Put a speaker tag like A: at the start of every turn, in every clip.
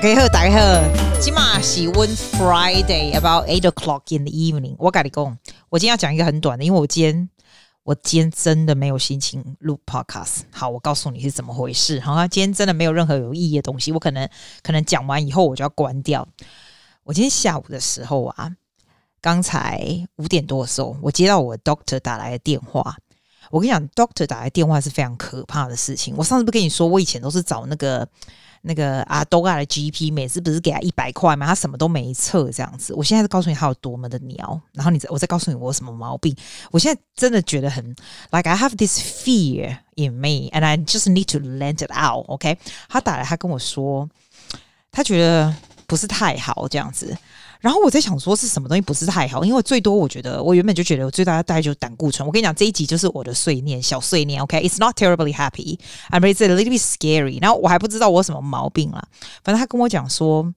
A: 家好，大家好，今嘛是 One Friday about eight o'clock in the evening。我跟你讲，我今天要讲一个很短的，因为我今天我今天真的没有心情录 podcast。好，我告诉你是怎么回事。好，今天真的没有任何有意义的东西，我可能可能讲完以后我就要关掉。我今天下午的时候啊，刚才五点多的时候，我接到我 doctor 打来的电话。我跟你讲，doctor 打来电话是非常可怕的事情。我上次不跟你说，我以前都是找那个。那个阿多亚的 GP 每次不是给他一百块吗？他什么都没测这样子。我现在是告诉你他有多么的鸟，然后你再我再告诉你我什么毛病。我现在真的觉得很 like I have this fear in me and I just need to let it out. OK，他打来他跟我说，他觉得不是太好这样子。然后我在想说是什么东西不是太好，因为最多我觉得我原本就觉得我最大的大概就是胆固醇。我跟你讲这一集就是我的碎念，小碎念，OK，It's not terribly happy, but it's a little bit scary。然后我还不知道我有什么毛病啦，反正他跟我讲说，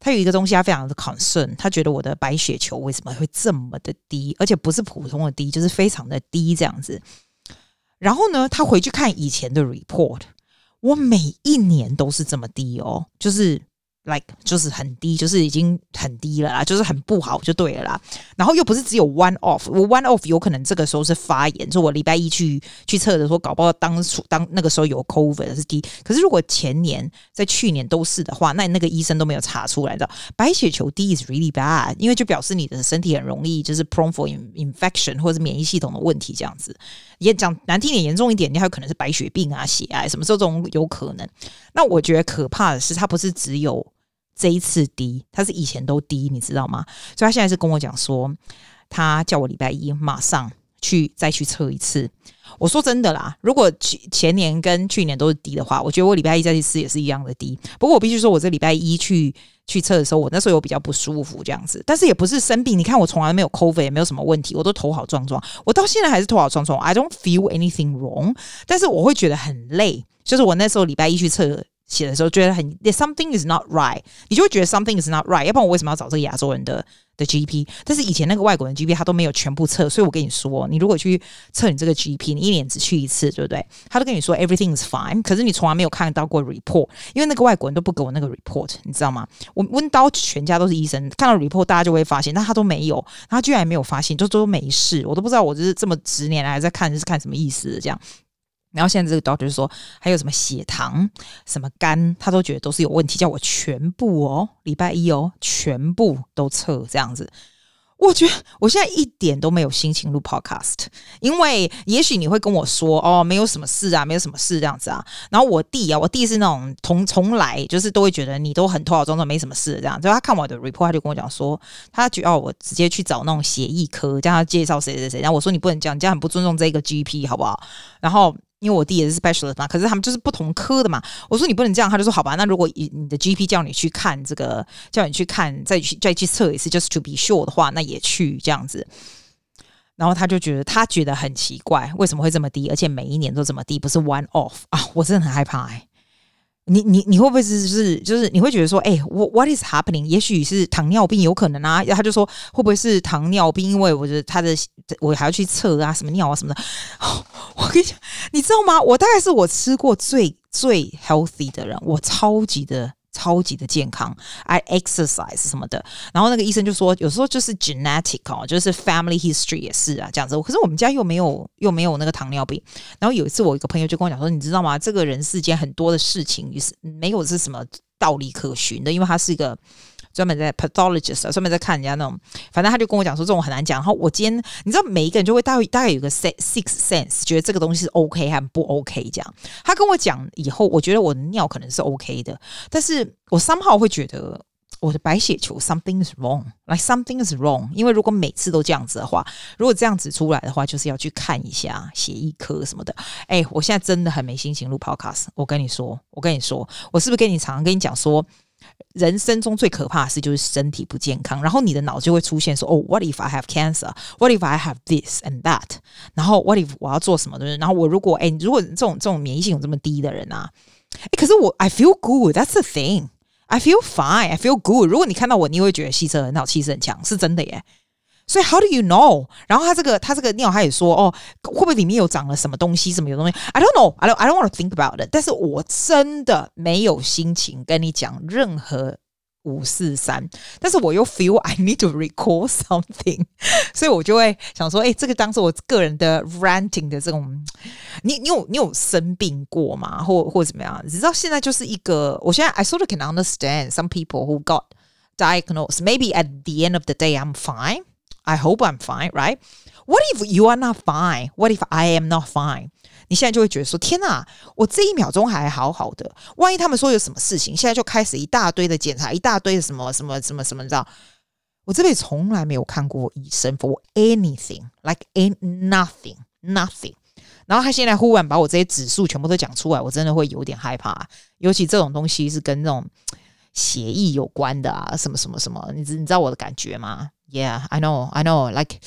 A: 他有一个东西他非常的 concern，他觉得我的白血球为什么会这么的低，而且不是普通的低，就是非常的低这样子。然后呢，他回去看以前的 report，我每一年都是这么低哦，就是。Like 就是很低，就是已经很低了啦，就是很不好就对了啦。然后又不是只有 one off，我 one off 有可能这个时候是发炎，就我礼拜一去去测的时候，搞不好当初当那个时候有 COVID 是低。可是如果前年在去年都是的话，那那个医生都没有查出来的白血球低 is really bad，因为就表示你的身体很容易就是 prone for infection 或者免疫系统的问题这样子。也讲难听点，严重一点，你还有可能是白血病啊、血癌，什么时候这种有可能？那我觉得可怕的是，它不是只有。这一次低，他是以前都低，你知道吗？所以他现在是跟我讲说，他叫我礼拜一马上去再去测一次。我说真的啦，如果去前年跟去年都是低的话，我觉得我礼拜一再去试也是一样的低。不过我必须说，我这礼拜一去去测的时候，我那时候有比较不舒服这样子，但是也不是生病。你看我从来没有 COVID，也没有什么问题，我都 头好壮壮，我到现在还是头好壮壮。I don't feel anything wrong，但是我会觉得很累。就是我那时候礼拜一去测。写的时候觉得很，something is not right，你就会觉得 something is not right。要不然我为什么要找这个亚洲人的的 GP？但是以前那个外国人 GP 他都没有全部测，所以我跟你说，你如果去测你这个 GP，你一年只去一次，对不对？他都跟你说 everything is fine，可是你从来没有看到过 report，因为那个外国人都不给我那个 report，你知道吗？我温刀全家都是医生，看到 report 大家就会发现，但他都没有，他居然没有发现，就都没事，我都不知道我就是这么十年来还在看，是看什么意思这样。然后现在这个 doctor 就说，还有什么血糖、什么肝，他都觉得都是有问题，叫我全部哦，礼拜一哦，全部都测这样子。我觉得我现在一点都没有心情录 podcast，因为也许你会跟我说哦，没有什么事啊，没有什么事这样子啊。然后我弟啊，我弟是那种从从来就是都会觉得你都很头好装作，没什么事这样。就他看我的 report，他就跟我讲说，他觉得哦我直接去找那种血液科，叫他介绍谁谁谁。然后我说你不能这样，你这样很不尊重这个 GP 好不好？然后。因为我弟也是 specialist 嘛，可是他们就是不同科的嘛。我说你不能这样，他就说好吧。那如果你的 GP 叫你去看这个，叫你去看，再去再去测一次，just to be sure 的话，那也去这样子。然后他就觉得他觉得很奇怪，为什么会这么低，而且每一年都这么低，不是 one off 啊？我真的很害怕哎、你你你会不会是就是就是你会觉得说，哎、我 what is happening？也许是糖尿病，有可能啊。他就说会不会是糖尿病？因为我觉得他的我还要去测啊，什么尿啊什么的。我跟你讲，你知道吗？我大概是我吃过最最 healthy 的人，我超级的。超级的健康，I exercise 什么的，然后那个医生就说，有时候就是 genetic 哦，就是 family history 也是啊，这样子。可是我们家又没有又没有那个糖尿病。然后有一次，我一个朋友就跟我讲说，你知道吗？这个人世间很多的事情也是没有是什么道理可循的，因为他是一个。专门在 pathologist 专门在看人家那种，反正他就跟我讲说这种很难讲。然后我今天你知道每一个人就会大概大概有个 six sense，觉得这个东西是 OK 还不 OK 这样。他跟我讲以后，我觉得我的尿可能是 OK 的，但是我 somehow 会觉得我的白血球 something is wrong，like something is wrong。因为如果每次都这样子的话，如果这样子出来的话，就是要去看一下血液科什么的。哎，我现在真的很没心情录 podcast。我跟你说，我跟你说，我是不是跟你常常跟你讲说？人生中最可怕的事就是身体不健康，然后你的脑就会出现说：“哦，What if I have cancer? What if I have this and that？” 然后 “What if 我要做什么的人？”然后我如果哎，如果这种这种免疫系统这么低的人啊，哎，可是我 I feel good. That's the thing. I feel fine. I feel good. 如果你看到我，你会觉得气色很好，气势很强，是真的耶。所以 how do you know？然后他这个他这个尿，他也说哦，会不会里面有长了什么东西？什么有东西？I don't know. I don't I don't want to think about it. 但是我真的没有心情跟你讲任何五四三。但是我又 feel I need to recall something，所以我就会想说，哎，这个当时我个人的 ranting 的这种，你你有你有生病过吗？或或怎么样？你知道现在就是一个，我现在 I sort of can understand some people who got diagnosed. Maybe at the end of the day, I'm fine. I hope I'm fine, right? What if you are not fine? What if I am not fine? 你现在就会觉得说：天哪，我这一秒钟还好好的，万一他们说有什么事情，现在就开始一大堆的检查，一大堆的什么什么什么什么，你知道？我这辈子从来没有看过医生 for anything, like ain't nothing, nothing。然后他现在忽然把我这些指数全部都讲出来，我真的会有点害怕。尤其这种东西是跟那种协议有关的啊，什么什么什么，你知你知道我的感觉吗？Yeah, I know, I know. Like,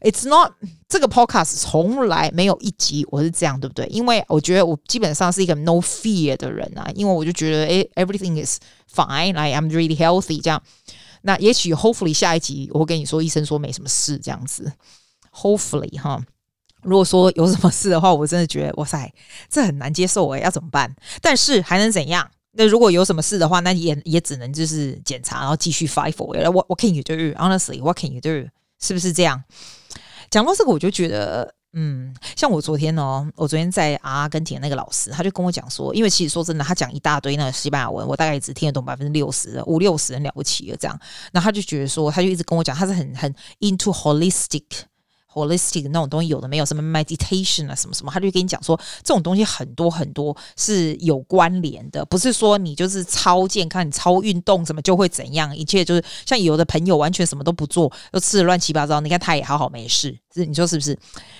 A: it's not 这个 podcast 从来没有一集我是这样，对不对？因为我觉得我基本上是一个 no fear 的人啊，因为我就觉得诶 everything is fine, like I'm really healthy 这样。那也许 hopefully 下一集我会跟你说，医生说没什么事这样子。Hopefully 哈，如果说有什么事的话，我真的觉得哇塞，这很难接受诶，要怎么办？但是还能怎样？那如果有什么事的话，那也也只能就是检查，然后继续 fight for it。What can you do? Honestly, what can you do? 是不是这样？讲到这个，我就觉得，嗯，像我昨天哦，我昨天在阿根廷那个老师，他就跟我讲说，因为其实说真的，他讲一大堆那个西班牙文，我大概只听得懂百分之六十，五六十很了不起了这样。然后他就觉得说，他就一直跟我讲，他是很很 into holistic。Holistic 那种东西有的没有什么 meditation 啊什么什么，他就跟你讲说这种东西很多很多是有关联的，不是说你就是超健康、你超运动什么就会怎样，一切就是像有的朋友完全什么都不做，又吃的乱七八糟，你看他也好好没事，是你说是不是？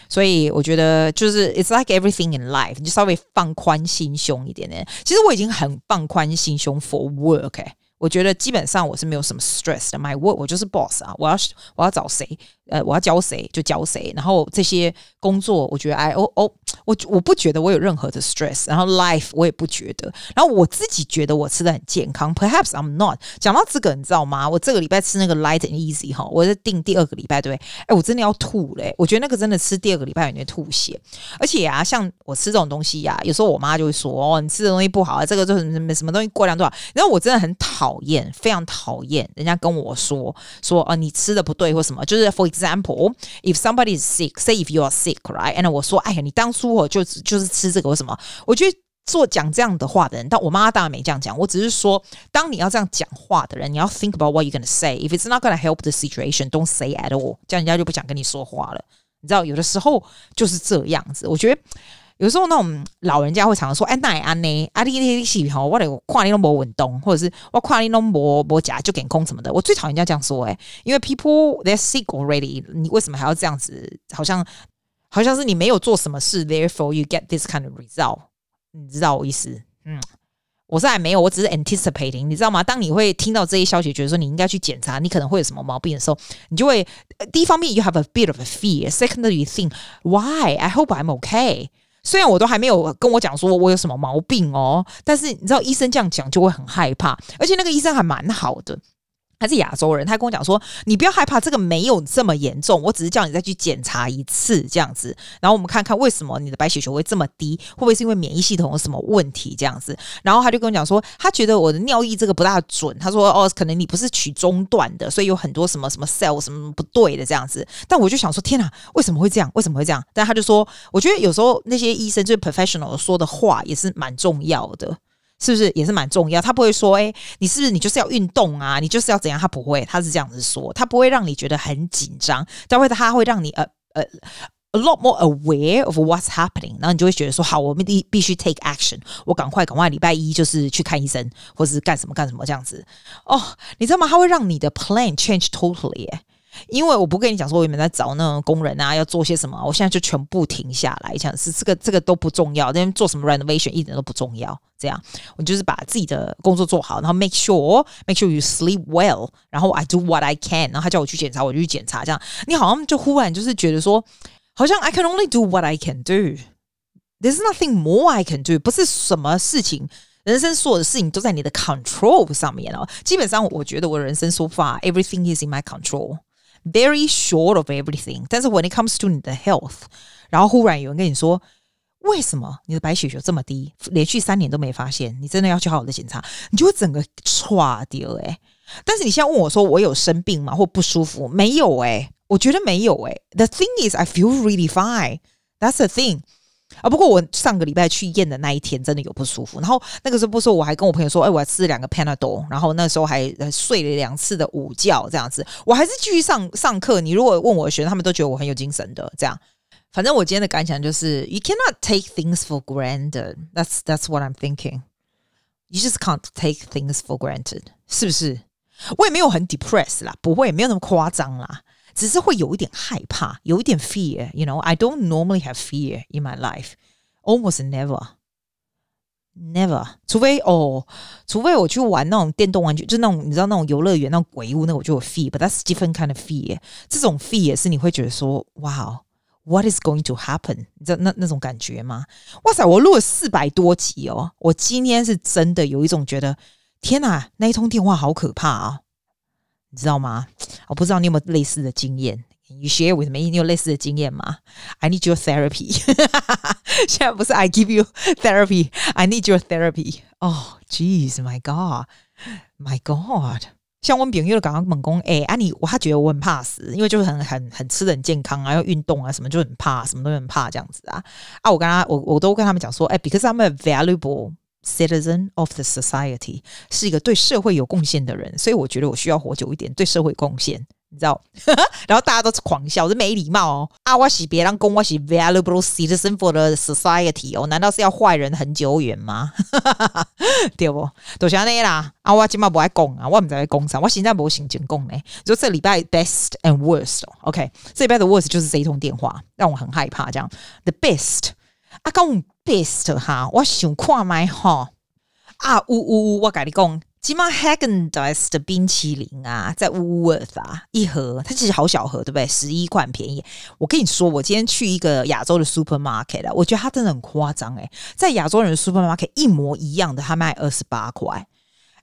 A: 所以我觉得就是 it's like everything in life，你就稍微放宽心胸一点点。其实我已经很放宽心胸 for work，我觉得基本上我是没有什么 stress 的，my work 我就是 boss 啊，我要我要找谁。呃，我要教谁就教谁，然后这些工作，我觉得哎哦哦，我我不觉得我有任何的 stress，然后 life 我也不觉得，然后我自己觉得我吃的很健康，perhaps I'm not。讲到这个，你知道吗？我这个礼拜吃那个 light and easy 哈，我在订第二个礼拜，对不对？哎，我真的要吐嘞！我觉得那个真的吃第二个礼拜有点吐血，而且啊，像我吃这种东西呀、啊，有时候我妈就会说哦，你吃的东西不好啊，这个就是什么什么东西过量多少。然后我真的很讨讨厌，非常讨厌人家跟我说说哦，你吃的不对或什么，就是 for example, if somebody is sick, say if you are sick, right? And 我说，哎呀，你当初我就就是吃这个，为什么？我觉得做讲这样的话的人，但我妈当然没这样讲。我只是说，当你要这样讲话的人，你要 think about what you're gonna say. If it's not gonna help the situation, don't say at all. 这样人家就不想跟你说话了。你知道，有的时候就是这样子。我觉得。有时候那种老人家会常常说：“哎，那安呢？阿弟弟是哈，我得跨年都没稳动，或者是我跨年都没没假就给空什么的。”我最讨厌人家这样说哎，因为 people they're sick already，你为什么还要这样子？好像好像是你没有做什么事，therefore you get this kind of result。你知道我意思？嗯，我是还没有，我只是 anticipating，你知道吗？当你会听到这些消息，觉得说你应该去检查，你可能会有什么毛病的时候，你就会第一方面 you have a bit of a fear，secondly you think why I hope I'm okay。虽然我都还没有跟我讲说我有什么毛病哦，但是你知道医生这样讲就会很害怕，而且那个医生还蛮好的。他是亚洲人，他跟我讲说：“你不要害怕，这个没有这么严重，我只是叫你再去检查一次这样子，然后我们看看为什么你的白血球会这么低，会不会是因为免疫系统有什么问题这样子？”然后他就跟我讲说，他觉得我的尿液这个不大准，他说：“哦，可能你不是取中段的，所以有很多什么什么 cell 什么不对的这样子。”但我就想说：“天哪，为什么会这样？为什么会这样？”但他就说：“我觉得有时候那些医生就是 professional 说的话也是蛮重要的。”是不是也是蛮重要？他不会说，哎、你是不是你就是要运动啊？你就是要怎样？他不会，他是这样子说，他不会让你觉得很紧张，但会他会让你呃呃 a lot more aware of what's happening，然后你就会觉得说，好，我们必必须 take action，我赶快赶快礼拜一就是去看医生，或是干什么干什么这样子。哦，你知道吗？他会让你的 plan change totally，耶。因为我不跟你讲说我原本在找那种工人啊，要做些什么，我现在就全部停下来，讲是这个这个都不重要，那边做什么 renovation 一点都不重要。这样，我就是把自己的工作做好，然后 make sure make sure you sleep well，然后 I do what I can，然后他叫我去检查，我就去检查。这样，你好像就忽然就是觉得说，好像 I can only do what I can do，there's nothing more I can do，不是什么事情，人生所有的事情都在你的 control 上面哦。基本上，我觉得我的人生 so far，everything is in my control。Very short of everything。但是 when it comes to 你的 health，然后忽然有人跟你说，为什么你的白血球这么低，连续三年都没发现？你真的要去好好的检查，你就会整个唰掉诶。但是你现在问我说，我有生病吗？或不舒服？没有诶、我觉得没有诶、The thing is, I feel really fine. That's the thing. 啊，不过我上个礼拜去验的那一天真的有不舒服，然后那个时候不说，我还跟我朋友说，哎，我还吃了两个 Panadol，然后那时候还睡了两次的午觉，这样子，我还是继续上上课。你如果问我的学生，他们都觉得我很有精神的，这样。反正我今天的感想就是，You cannot take things for granted. That's that's what I'm thinking. You just can't take things for granted. 是不是？我也没有很 depressed 啦，不会，没有那么夸张啦。只是会有一点害怕，有一点 fear，you know。I don't normally have fear in my life, almost never, never。除非哦，除非我去玩那种电动玩具，就那种你知道那种游乐园那种鬼屋，那我就有 fear。But that's different kind of fear。这种 fear 是你会觉得说，哇，what is going to happen？你知道那那种感觉吗？哇塞，我录了四百多集哦，我今天是真的有一种觉得，天哪，那一通电话好可怕啊！你知道吗？我不知道你有没有类似的经验。你 share with me，你有类似的经验吗？I need your therapy。现在不是 I give you therapy，I need your therapy。哦，Jeez，My God，My God。像我朋友刚刚猛攻，哎，啊你，我他觉得我很怕死，因为就是很很很吃的很健康啊，要运动啊，什么就很怕，什么都很怕这样子啊。啊，我跟他，我我都跟他们讲说，哎，because I'm a valuable。Citizen of the society 是一个对社会有贡献的人，所以我觉得我需要活久一点，对社会贡献，你知道？然后大家都狂笑，这没礼貌哦！啊，我是别人公我是 valuable citizen for the society 哦，难道是要坏人很久远吗？对不？都是这样啦！啊，我今嘛不爱讲啊，我唔在讲啥，我现在没心情讲呢。就这礼拜 best and worst，OK，这礼拜的 worst 就是这一通电话让我很害怕，这样 the best。啊，讲 best 哈，我想看麦哈啊，呜呜呜，我跟你讲，今麦 Häagen-Dazs 的冰淇淋啊，在 Woolworth 啊，一盒它其实好小盒，对不对？十一块便宜。我跟你说，我今天去一个亚洲的 supermarket 啊，我觉得它真的很夸张诶，在亚洲人的 supermarket 一模一样的，它卖二十八块。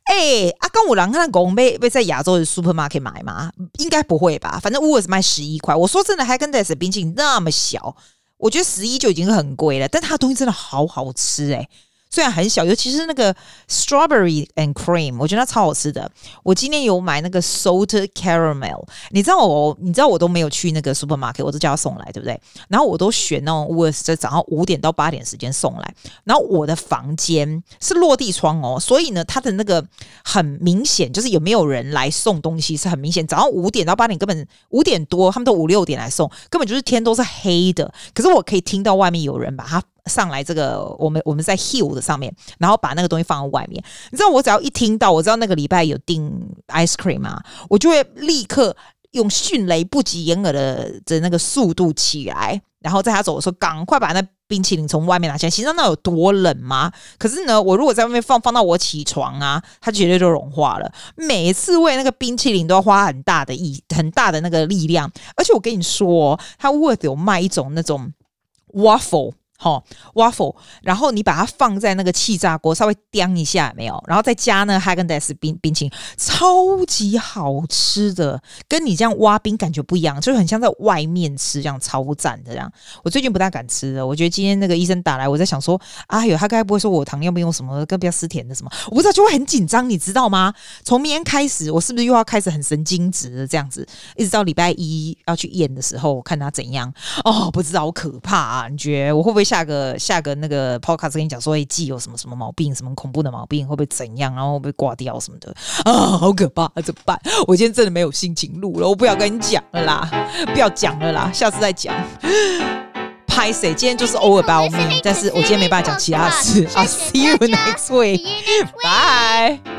A: 哎，啊，跟我狼看狗被被在亚洲的 supermarket 买吗？应该不会吧？反正 Woolworth 卖十一块。我说真的，Häagen-Dazs 的冰淇淋那么小。我觉得十一就已经很贵了，但它的东西真的好好吃诶。虽然很小，尤其是那个 strawberry and cream，我觉得它超好吃的。我今天有买那个 salted caramel，你知道我，你知道我都没有去那个 supermarket，我都叫他送来，对不对？然后我都选那种我在早上五点到八点时间送来。然后我的房间是落地窗哦，所以呢，它的那个很明显就是有没有人来送东西是很明显。早上五点到八点根本五点多，他们都五六点来送，根本就是天都是黑的。可是我可以听到外面有人把它。上来这个，我们我们在 hill 的上面，然后把那个东西放在外面。你知道，我只要一听到，我知道那个礼拜有订 ice cream 啊，我就会立刻用迅雷不及掩耳的的那个速度起来，然后在他走的时候，赶快把那冰淇淋从外面拿起来。你知道那有多冷吗？可是呢，我如果在外面放，放到我起床啊，它绝对就融化了。每次喂那个冰淇淋都要花很大的意，很大的那个力量。而且我跟你说，它 Woolworths 有卖一种那种 waffle。好、哦、waffle，然后你把它放在那个气炸锅，稍微叮一下，没有，然后再加那个 Hagendas 冰冰淇淋，超级好吃的，跟你这样挖冰感觉不一样，就是很像在外面吃这样，超赞的这样。我最近不大敢吃了，我觉得今天那个医生打来，我在想说，哎呦，他该不会说我糖尿病用什么，更不要吃甜的什么？我不知道，就会很紧张，你知道吗？从明天开始，我是不是又要开始很神经质的这样子，一直到礼拜一要去验的时候，我看他怎样？哦，不知道，好可怕啊！你觉得我会不会？下个下个那个 podcast 跟你讲说，哎，记有什么什么毛病，什么恐怖的毛病，会不会怎样，然后会不会挂掉什么的 啊？好可怕，啊，怎么办？我今天真的没有心情录了，我不要跟你讲了啦，不要讲了啦，下次再讲。拍谁？今天就是 all about me，但是我今天没办法讲其他事。I'll see you next week，bye。